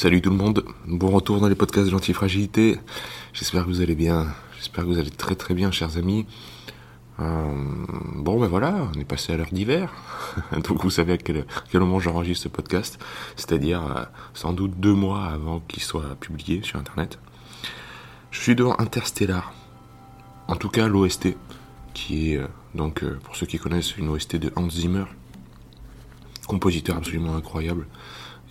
Salut tout le monde, bon retour dans les podcasts de l'antifragilité. J'espère que vous allez bien, j'espère que vous allez très très bien chers amis. Euh, bon ben voilà, on est passé à l'heure d'hiver, donc vous savez à quel, moment j'enregistre ce podcast, c'est-à-dire euh, sans doute deux mois avant qu'il soit publié sur internet. Je suis devant Interstellar, en tout cas l'OST, qui est euh, donc pour ceux qui connaissent une OST de Hans Zimmer, compositeur absolument incroyable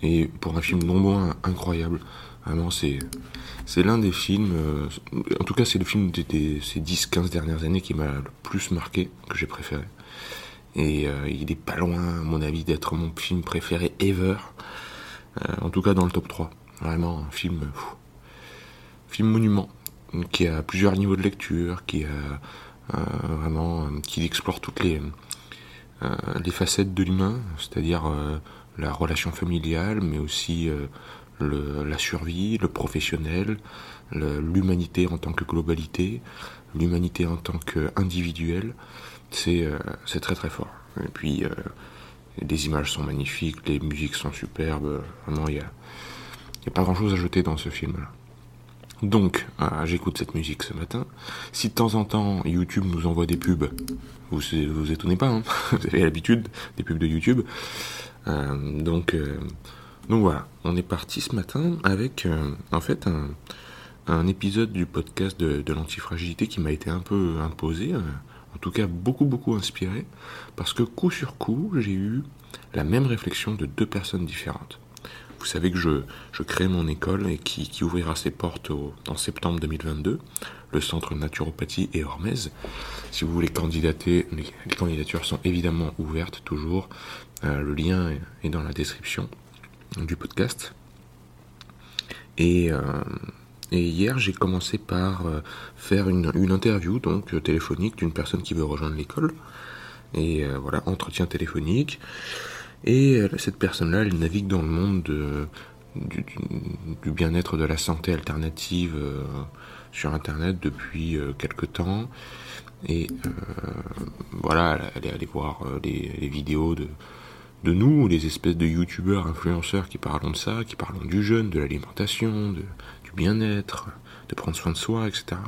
et pour un film non moins incroyable. Vraiment, c'est c'est l'un des films, euh, en tout cas, c'est le film des, ces 10-15 dernières années qui m'a le plus marqué, que j'ai préféré. Et euh, il est pas loin, à mon avis, d'être mon film préféré ever. Euh, en tout cas, dans le top 3. Vraiment, un film, film monument, qui a plusieurs niveaux de lecture, qui a vraiment, qui explore toutes les les facettes de l'humain, c'est-à-dire euh, la relation familiale, mais aussi euh, la survie, le professionnel, l'humanité en tant que globalité, l'humanité en tant qu'individuel. C'est euh, très très fort. Et puis euh, les images sont magnifiques, les musiques sont superbes. Vraiment, il y a, il y a pas grand-chose à jeter dans ce film-là. Donc, euh, j'écoute cette musique ce matin. Si de temps en temps YouTube nous envoie des pubs, vous vous étonnez pas, hein vous avez l'habitude des pubs de YouTube. Euh, donc, euh, donc voilà, on est parti ce matin avec en fait un, épisode du podcast de, l'antifragilité qui m'a été un peu imposé, en tout cas beaucoup beaucoup inspiré, parce que coup sur coup j'ai eu la même réflexion de deux personnes différentes. Vous savez que je, je crée mon école et qui, qui ouvrira ses portes au- en septembre 2022, le centre naturopathie et Hormez. Si vous voulez candidater, les, candidatures sont évidemment ouvertes toujours. Euh, le lien est, dans la description du podcast. Et, euh, et hier, j'ai commencé par euh, faire une, une interview donc euh, téléphonique d'une personne qui veut rejoindre l'école. Et voilà, entretien téléphonique. Et euh, cette personne-là, elle navigue dans le monde de- du, bien-être de la santé alternative euh, sur Internet depuis euh, quelque temps. Et voilà, elle est allée voir les, vidéos de, nous, les espèces de youtubeurs, influenceurs qui parlent de ça, qui parlent du jeûne, de l'alimentation, du bien-être, de prendre soin de soi, etc.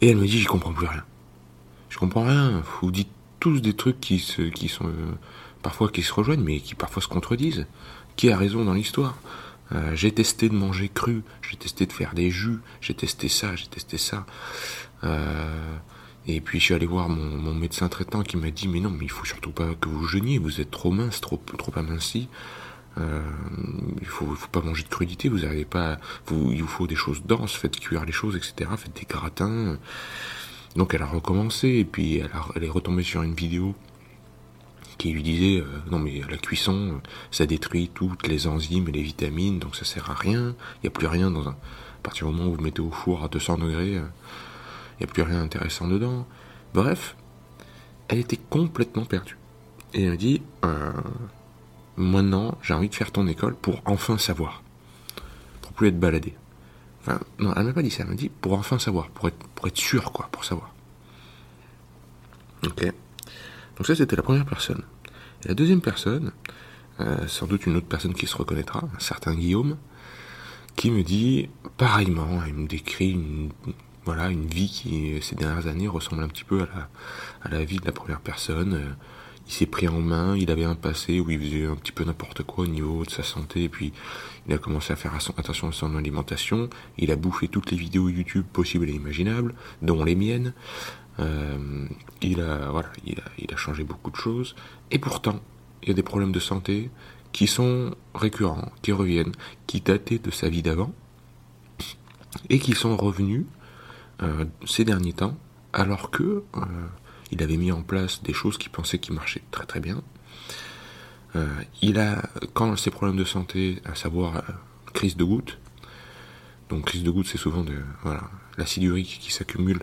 Et elle me dit, j'y comprends plus rien. Je comprends rien. Vous dites tous des trucs qui se, qui sont euh, parfois qui se rejoignent, mais qui parfois se contredisent. Qui a raison dans l'histoire? Euh, J'ai testé de manger cru, j'ai testé de faire des jus, j'ai testé ça, j'ai testé ça. Euh, et puis je suis allé voir mon, médecin traitant qui m'a dit mais non mais il faut surtout pas que vous jeûniez, vous êtes trop mince, trop trop aminci. Euh, il faut, faut pas manger de crudité, vous n'arrivez pas, vous, il vous faut des choses denses, faites cuire les choses, etc. Faites des gratins. Donc elle a recommencé et puis elle, est retombée sur une vidéo qui lui disait euh, non mais la cuisson ça détruit toutes les enzymes et les vitamines donc ça sert à rien, il n'y a plus rien dans un à partir du moment où vous mettez au four à 200 degrés, euh, il n'y a plus rien d'intéressant dedans. Bref, elle était complètement perdue. Et elle dit euh, maintenant j'ai envie de faire ton école pour enfin savoir. Pour plus être baladé. Non, elle m'a pas dit ça, elle m'a dit pour enfin savoir, pour être, pour sûr, quoi, pour savoir. Ok. Donc ça, c'était la première personne. La deuxième personne, euh, sans doute une autre personne qui se reconnaîtra, un certain Guillaume, qui me dit, pareillement, il me décrit une, voilà, une vie qui, ces dernières années, ressemble un petit peu à la, à la vie de la première personne. Euh, Il s'est pris en main, il avait un passé où il faisait un petit peu n'importe quoi au niveau de sa santé, et puis il a commencé à faire attention à son alimentation, il a bouffé toutes les vidéos YouTube possibles et imaginables, dont les miennes. Euh, il a voilà, il a, il a changé beaucoup de choses, et pourtant, il y a des problèmes de santé qui sont récurrents, qui reviennent, qui dataient de sa vie d'avant, et qui sont revenus euh, ces derniers temps, alors que euh, il avait mis en place des choses qu'il pensait qui marchaient très très bien. Euh, il a, quand ces problèmes de santé, à savoir euh, crise de goutte. Donc crise de goutte, c'est souvent de voilà, l'acide urique qui s'accumule,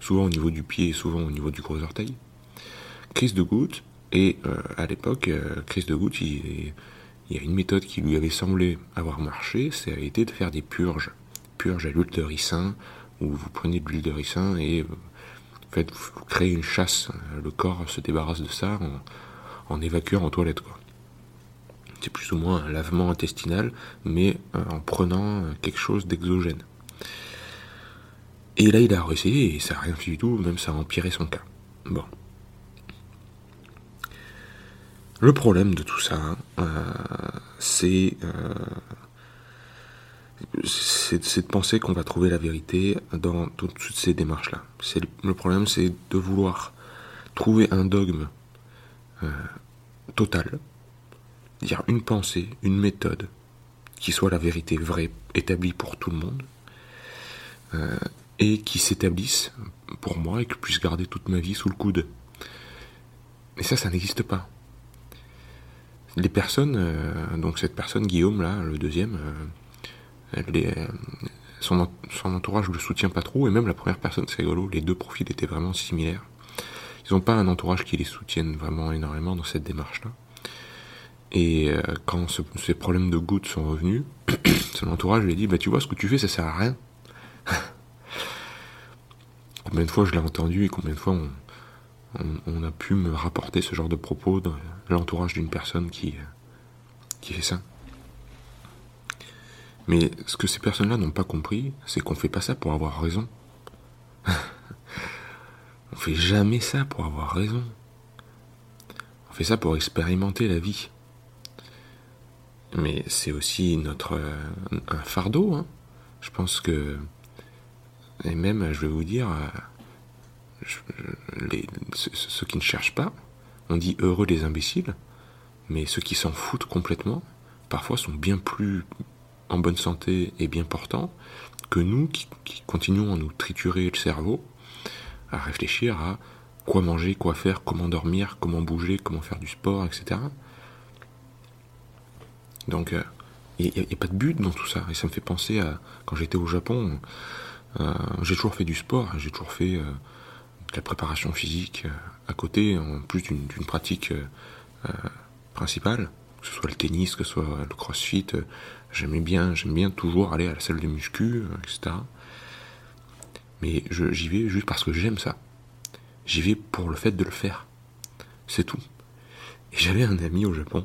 souvent au niveau du pied et souvent au niveau du gros orteil. Crise de goutte, et euh, à l'époque, crise de goutte, il, il, y a une méthode qui lui avait semblé avoir marché, ça a été de faire des purges. Purges à l'huile de ricin, où vous prenez de l'huile de ricin et en fait, vous créez une chasse. Le corps se débarrasse de ça en, évacuant en toilette. Quoi. C'est plus ou moins un lavement intestinal, mais euh, en prenant quelque chose d'exogène. Et là, il a réessayé et ça n'a rien fait du tout, même ça a empiré son cas. Bon. Le problème de tout ça, euh, c'est euh, c'est de penser qu'on va trouver la vérité dans toutes ces démarches-là. Le problème, c'est de vouloir trouver un dogme euh, total, dire une pensée, une méthode qui soit la vérité vraie, établie pour tout le monde, euh, et qui s'établisse pour moi et que puisse garder toute ma vie sous le coude. Et ça, ça n'existe pas. Les personnes, euh, donc cette personne, Guillaume, là, le deuxième, euh, son, entourage ne le soutient pas trop, et même la première personne, c'est rigolo, les deux profils étaient vraiment similaires. Ils n'ont pas un entourage qui les soutienne vraiment énormément dans cette démarche-là. Et euh, quand ces problèmes de gouttes sont revenus, son entourage lui dit bah, Tu vois, ce que tu fais, ça sert à rien. combien de fois je l'ai entendu et combien de fois on, a pu me rapporter ce genre de propos dans l'entourage d'une personne qui, qui fait ça mais ce que ces personnes-là n'ont pas compris, c'est qu'on fait pas ça pour avoir raison. on fait jamais ça pour avoir raison. On fait ça pour expérimenter la vie. Mais c'est aussi notre euh, un fardeau. Hein. Je pense que et même, je vais vous dire, euh, ceux qui ne cherchent pas, on dit heureux les imbéciles, mais ceux qui s'en foutent complètement, parfois sont bien plus en bonne santé et bien portant que nous qui, continuons à nous triturer le cerveau, à réfléchir à quoi manger, quoi faire, comment dormir, comment bouger, comment faire du sport, etc. Donc, il n'y a, pas de but dans tout ça. Et ça me fait penser à quand j'étais au Japon, euh, j'ai toujours fait du sport, j'ai toujours fait euh, de la préparation physique euh, à côté, en plus d'une pratique principale, que ce soit le tennis, que ce soit le crossfit, J'aimais bien, j'aime bien toujours aller à la salle de muscu, etc. Mais j'y vais juste parce que j'aime ça. J'y vais pour le fait de le faire. C'est tout. Et j'avais un ami au Japon,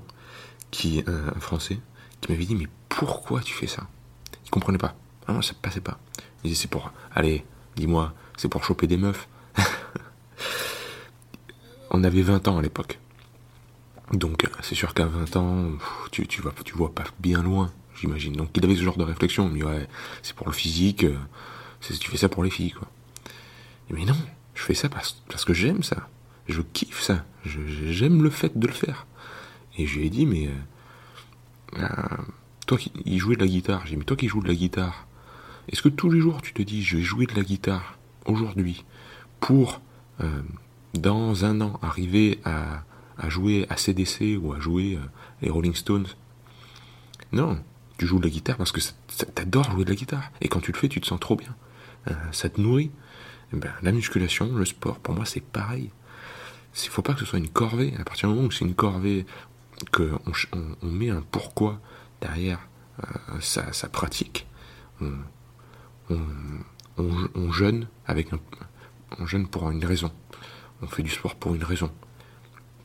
qui, euh, un français, qui m'avait dit, mais pourquoi tu fais ça? Il comprenait pas. Vraiment, ça passait pas. Il disait, c'est pour, allez, dis-moi, c'est pour choper des meufs. On avait 20 ans à l'époque. Donc, c'est sûr qu'à 20 ans, tu, tu, tu vois pas bien loin j'imagine. Donc il avait ce genre de réflexion, il ouais, c'est pour le physique, euh, tu fais ça pour les filles, quoi. Mais non, je fais ça parce, parce que j'aime ça, je kiffe ça, j'aime le fait de le faire. Et je lui ai dit, mais euh, euh, toi qui il jouait de la guitare, j'ai dit, mais toi qui joues de la guitare, est-ce que tous les jours tu te dis, je vais jouer de la guitare aujourd'hui pour dans un an arriver à, à jouer à CDC ou à jouer les Rolling Stones? Non, tu joues de la guitare parce que t'adores jouer de la guitare. Et quand tu le fais, tu te sens trop bien. Euh, ça te nourrit. Eh ben, la musculation, le sport, pour moi, c'est pareil. Il faut pas que ce soit une corvée. À partir du moment où c'est une corvée, qu'on on, met un pourquoi derrière euh, sa, pratique, on, on, jeûne avec on jeûne pour une raison. On fait du sport pour une raison.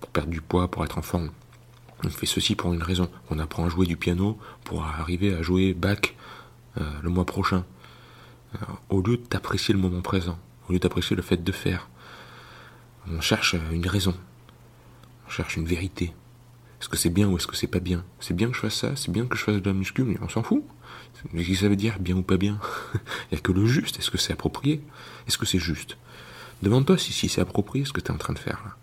Pour perdre du poids, pour être en forme. On fait ceci pour une raison. On apprend à jouer du piano pour arriver à jouer Bach euh, le mois prochain. Euh, au lieu d'apprécier le moment présent, au lieu d'apprécier le fait de faire, on cherche une raison. On cherche une vérité. Est-ce que c'est bien ou est-ce que c'est pas bien? C'est bien que je fasse ça, c'est bien que je fasse de la muscu, mais on s'en fout. Qu'est-ce que ça veut dire, bien ou pas bien Il n'y a que le juste. Est-ce que c'est approprié? Est-ce que c'est juste? Demande-toi si, si c'est approprié ce que tu es en train de faire là.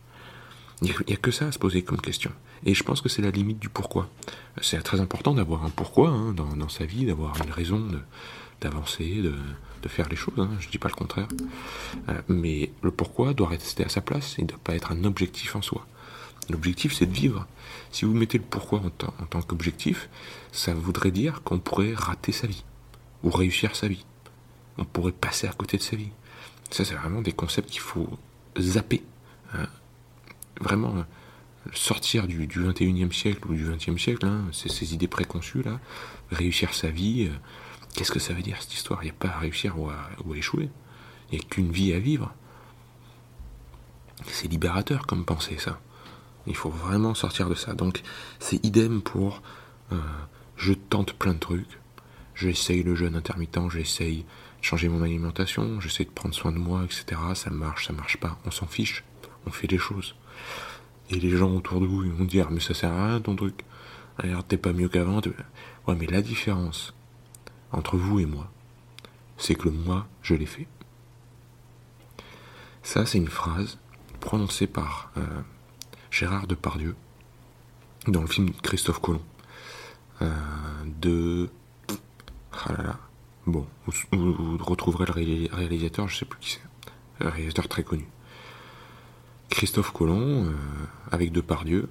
Il n'y a, que ça à se poser comme question. Et je pense que c'est la limite du pourquoi. C'est très important d'avoir un pourquoi hein, dans, sa vie, d'avoir une raison d'avancer, de, faire les choses. Hein, je ne dis pas le contraire. Euh, mais le pourquoi doit rester à sa place et ne doit pas être un objectif en soi. L'objectif, c'est de vivre. Si vous mettez le pourquoi en, tant- qu'objectif, ça voudrait dire qu'on pourrait rater sa vie, ou réussir sa vie. On pourrait passer à côté de sa vie. Ça, c'est vraiment des concepts qu'il faut zapper. hein. Vraiment sortir du, du 21e siècle ou du 20e siècle, hein, c'est ces idées préconçues là. Réussir sa vie, euh, qu'est-ce que ça veut dire cette histoire? Il n'y a pas à réussir ou à, ou à échouer. Il n'y a qu'une vie à vivre. C'est libérateur comme pensée, ça. Il faut vraiment sortir de ça. Donc, c'est idem pour. euh, je tente plein de trucs. J'essaye le jeûne intermittent, j'essaye changer mon alimentation, j'essaie de prendre soin de moi, etc. Ça marche, ça marche pas. On s'en fiche. On fait des choses. Et les gens autour de vous, vont dire Mais ça sert à rien ton truc. Alors, t'es pas mieux qu'avant. Ouais, mais la différence entre vous et moi, c'est que le moi, je l'ai fait. Ça, c'est une phrase prononcée par euh, Gérard Depardieu dans le film Christophe Colomb euh, de. Ah là là. Bon, vous, vous- retrouverez le ré- réalisateur, je sais plus qui c'est. Un réalisateur très connu. Christophe Colomb, euh, avec Depardieu.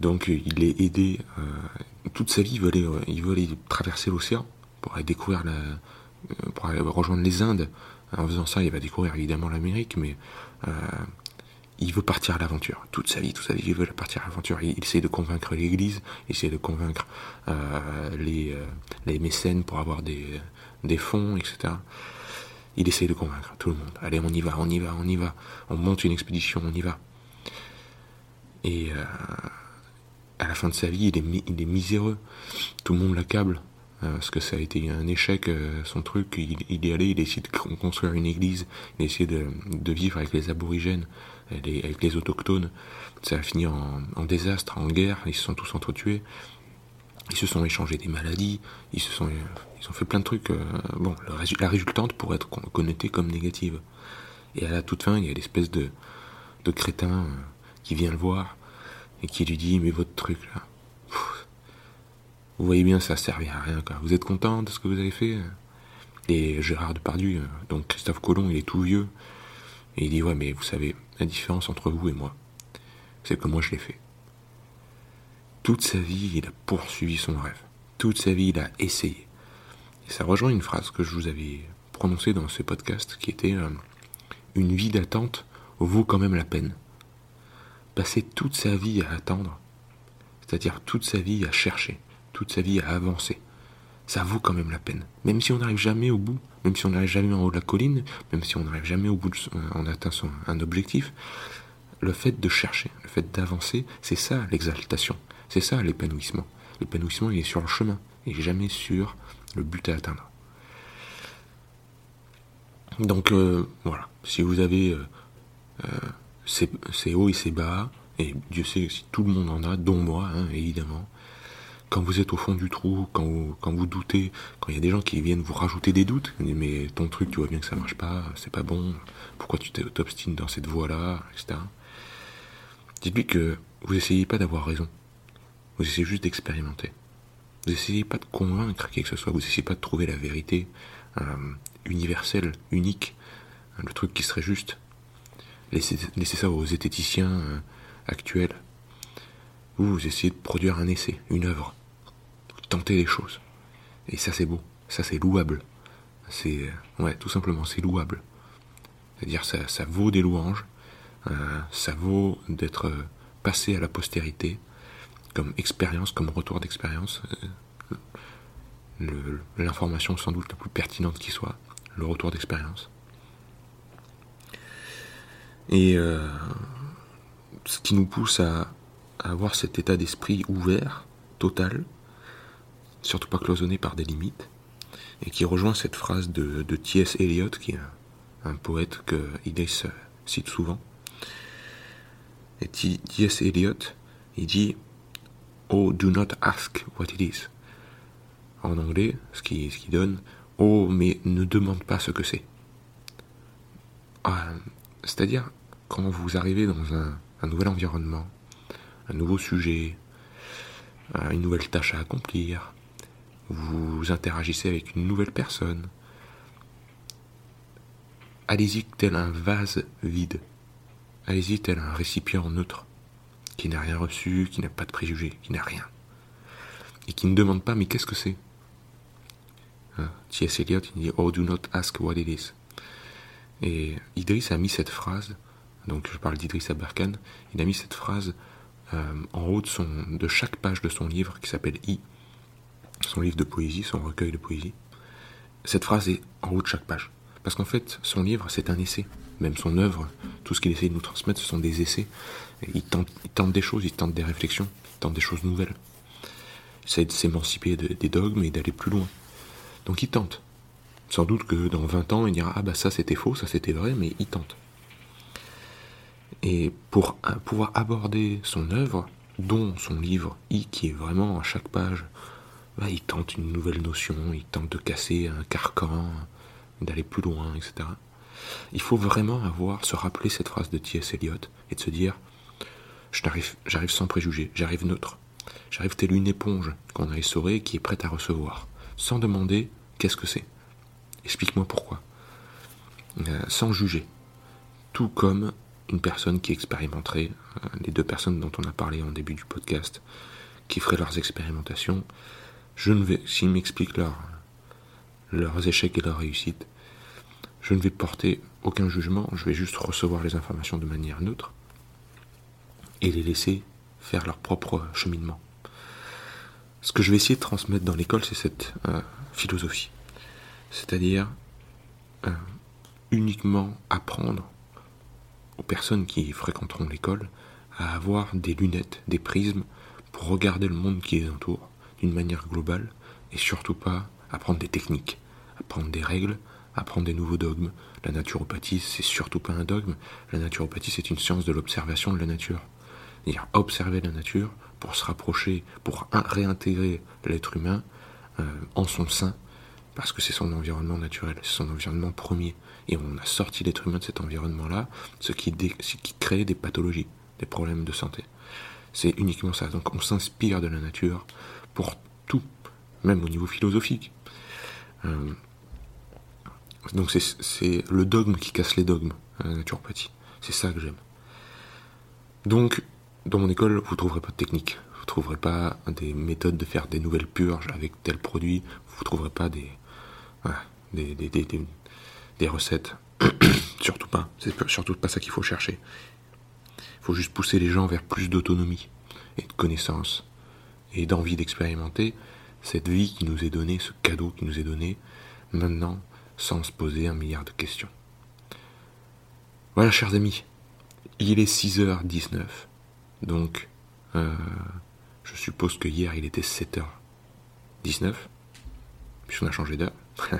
Donc, il est aidé. euh, toute sa vie, il veut aller, traverser l'océan pour aller découvrir euh, pour rejoindre les Indes. En faisant ça, il va découvrir évidemment l'Amérique, mais euh, il veut partir à l'aventure. Toute sa vie, toute sa vie, il veut partir à l'aventure. Il, essaie de convaincre l'Église, il essaie de convaincre les, mécènes pour avoir des fonds, etc. Il essaie de convaincre tout le monde. Allez, on y va, on y va, on y va. On monte une expédition, on y va. Et euh, à la fin de sa vie, il est, il miséreux. Tout le monde l'accable. euh, parce que ça a été un échec, euh, son truc. Il, est allé, il a essayé de con- construire une église, il a essayé de, vivre avec les aborigènes, avec les autochtones. Ça a fini en, en désastre, en guerre. Ils se sont tous entretués. Ils se sont échangés des maladies. Ils se sont, ils ont fait plein de trucs. euh, bon, la résultante pourrait être con- connotée comme négative. Et à la toute fin, il y a l'espèce de, de crétin euh, qui vient le voir et qui lui dit Mais votre truc là, vous voyez bien, ça servait à rien. Quoi. Vous êtes content de ce que vous avez fait? Et Gérard Depardieu, euh, donc Christophe Colomb, il est tout vieux. Et il dit Ouais, mais vous savez, la différence entre vous et moi, c'est que moi je l'ai fait. Toute sa vie, il a poursuivi son rêve. Toute sa vie, il a essayé. Ça rejoint une phrase que je vous avais prononcée dans ce podcast qui était euh, Une vie d'attente vaut quand même la peine. Passer toute sa vie à attendre, c'est-à-dire toute sa vie à chercher, toute sa vie à avancer, ça vaut quand même la peine. Même si on n'arrive jamais au bout, même si on n'arrive jamais en haut de la colline, même si on n'arrive jamais au bout on atteint son, un objectif, le fait de chercher, le fait d'avancer, c'est ça l'exaltation, c'est ça l'épanouissement. L'épanouissement, il est sur le chemin, est jamais sur le but à atteindre. Donc euh, voilà, si vous avez euh, euh, ces, hauts et ces bas, et Dieu sait si tout le monde en a, dont moi, hein, évidemment, quand vous êtes au fond du trou, quand vous, doutez, quand il y a des gens qui viennent vous rajouter des doutes, mais ton truc, tu vois bien que ça marche pas, c'est pas bon, pourquoi tu t'obstines dans cette voie-là, etc. Dites-lui que vous essayez pas d'avoir raison, vous essayez juste d'expérimenter. Vous essayez pas de convaincre qui que ce soit, vous essayez pas de trouver la vérité euh, universelle, unique, le truc qui serait juste. Laissez, ça aux zététiciens euh, actuels. Vous, vous essayez de produire un essai, une œuvre. Tentez les choses. Et ça, c'est beau. Ça, c'est louable. C'est, euh, tout simplement, c'est louable. C'est-à-dire, ça, ça vaut des louanges. ça vaut d'être passé à la postérité comme expérience, comme retour d'expérience. euh, L'information sans doute la plus pertinente qui soit, le retour d'expérience. Et euh, ce qui nous pousse à, avoir cet état d'esprit ouvert, total, surtout pas cloisonné par des limites, et qui rejoint cette phrase de, de T.S. Eliot, qui est un, poète que Idris cite souvent. Et T.S. Eliot, il dit Oh, do not ask what it is. En anglais, ce qui, ce qui donne Oh, mais ne demande pas ce que c'est. Ah, C'est-à-dire, quand vous arrivez dans un, un nouvel environnement, un nouveau sujet, euh, une nouvelle tâche à accomplir, vous interagissez avec une nouvelle personne, allez-y tel un vase vide. allez-y tel un récipient neutre, qui n'a rien reçu, qui n'a pas de préjugés, qui n'a rien. Et qui ne demande pas, mais qu'est-ce que c'est hein, T.S. Eliot, il dit Oh, do not ask what it is. Et Idriss a mis cette phrase, donc je parle d'Idriss Aberkan, il a mis cette phrase euh, en haut son, de chaque page de son livre qui s'appelle I, son livre de poésie, son recueil de poésie. Cette phrase est en haut de chaque page. Parce qu'en fait, son livre, c'est un essai. Même son œuvre, tout ce qu'il essaie de nous transmettre, ce sont des essais. il, tente, des choses, il tente des réflexions, il tente des choses nouvelles. Il essaie de s'émanciper des dogmes et d'aller plus loin. Donc il tente. Sans doute que dans 20 ans, il dira Ah bah ça c'était faux, ça c'était vrai, mais il tente. Et pour pouvoir aborder son œuvre, dont son livre I, qui est vraiment à chaque page, bah, il tente une nouvelle notion, il tente de casser un carcan, d'aller plus loin, etc. Il faut vraiment avoir, se rappeler cette phrase de T.S. Eliot et de se dire j'arrive sans préjugés, j'arrive neutre. J'arrive tel une éponge qu'on a essorée et qui est prête à recevoir, sans demander qu'est-ce que c'est. Explique-moi pourquoi. Euh, sans juger. Tout comme une personne qui expérimenterait, euh, les deux personnes dont on a parlé en début du podcast, qui feraient leurs expérimentations, je ne s'ils m'expliquent leurs échecs et leurs réussites, je ne vais porter aucun jugement, je vais juste recevoir les informations de manière neutre et les laisser faire leur propre cheminement. Ce que je vais essayer de transmettre dans l'école, c'est cette euh, philosophie. C'est-à-dire euh, uniquement apprendre aux personnes qui fréquenteront l'école à avoir des lunettes, des prismes pour regarder le monde qui les entoure d'une manière globale et surtout pas apprendre des techniques, apprendre des règles, apprendre des nouveaux dogmes. La naturopathie, c'est surtout pas un dogme. La naturopathie, c'est une science de l'observation de la nature. C'est-à-dire observer la nature pour se rapprocher, pour réintégrer l'être humain euh, en son sein, parce que c'est son environnement naturel, c'est son environnement premier. Et on a sorti l'être humain de cet environnement-là, ce qui, crée des pathologies, des problèmes de santé. C'est uniquement ça. Donc on s'inspire de la nature pour tout, même au niveau philosophique. Euh, donc c'est le dogme qui casse les dogmes, la naturopathie. C'est ça que j'aime. Donc, dans mon école, vous ne trouverez pas de technique. Vous ne trouverez pas des méthodes de faire des nouvelles purges avec tel produit. Vous ne trouverez pas des, des, des, des, des, recettes. surtout pas. C'est surtout pas ça qu'il faut chercher. Il faut juste pousser les gens vers plus d'autonomie et de connaissances et d'envie d'expérimenter cette vie qui nous est donnée, ce cadeau qui nous est donné. Maintenant, sans se poser un milliard de questions. Voilà, chers amis, il est 6h19, donc euh, je suppose que hier il était 7h19, puisqu'on a changé d'heure.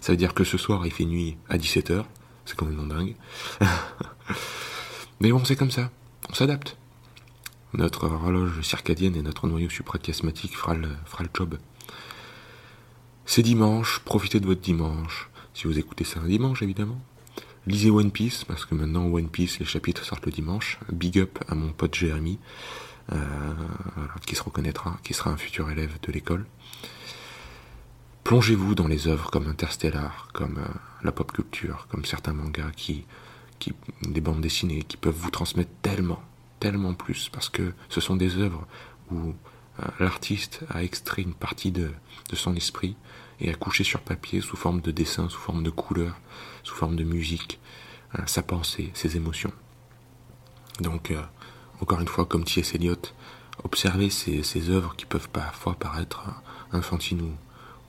Ça veut dire que ce soir il fait nuit à 17h, c'est quand même dingue. Mais bon, c'est comme ça, on s'adapte. Notre horloge circadienne et notre noyau suprachiasmatique fera fera le job. C'est dimanche, profitez de votre dimanche. Si vous écoutez ça un dimanche, évidemment. Lisez One Piece, parce que maintenant One Piece, les chapitres sortent le dimanche. Big up à mon pote Jérémy, euh, qui se reconnaîtra, qui sera un futur élève de l'école. Plongez-vous dans les œuvres comme Interstellar, comme euh, la pop culture, comme certains mangas qui, des bandes dessinées, qui peuvent vous transmettre tellement, tellement plus, parce que ce sont des œuvres où l'artiste a extrait une partie de, son esprit et a couché sur papier sous forme de dessin, sous forme de couleur, sous forme de musique, euh, sa pensée, ses émotions. Donc, euh, encore une fois, comme T.S. Eliot, observez ces, œuvres qui peuvent parfois paraître infantines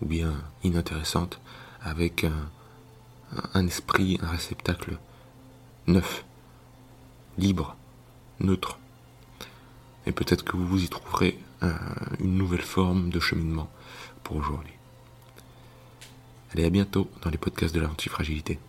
ou, bien inintéressantes, avec un, un esprit, un réceptacle neuf, libre, neutre. Et peut-être que vous y trouverez une nouvelle forme de cheminement pour aujourd'hui. Allez, à bientôt dans les podcasts de l'antifragilité.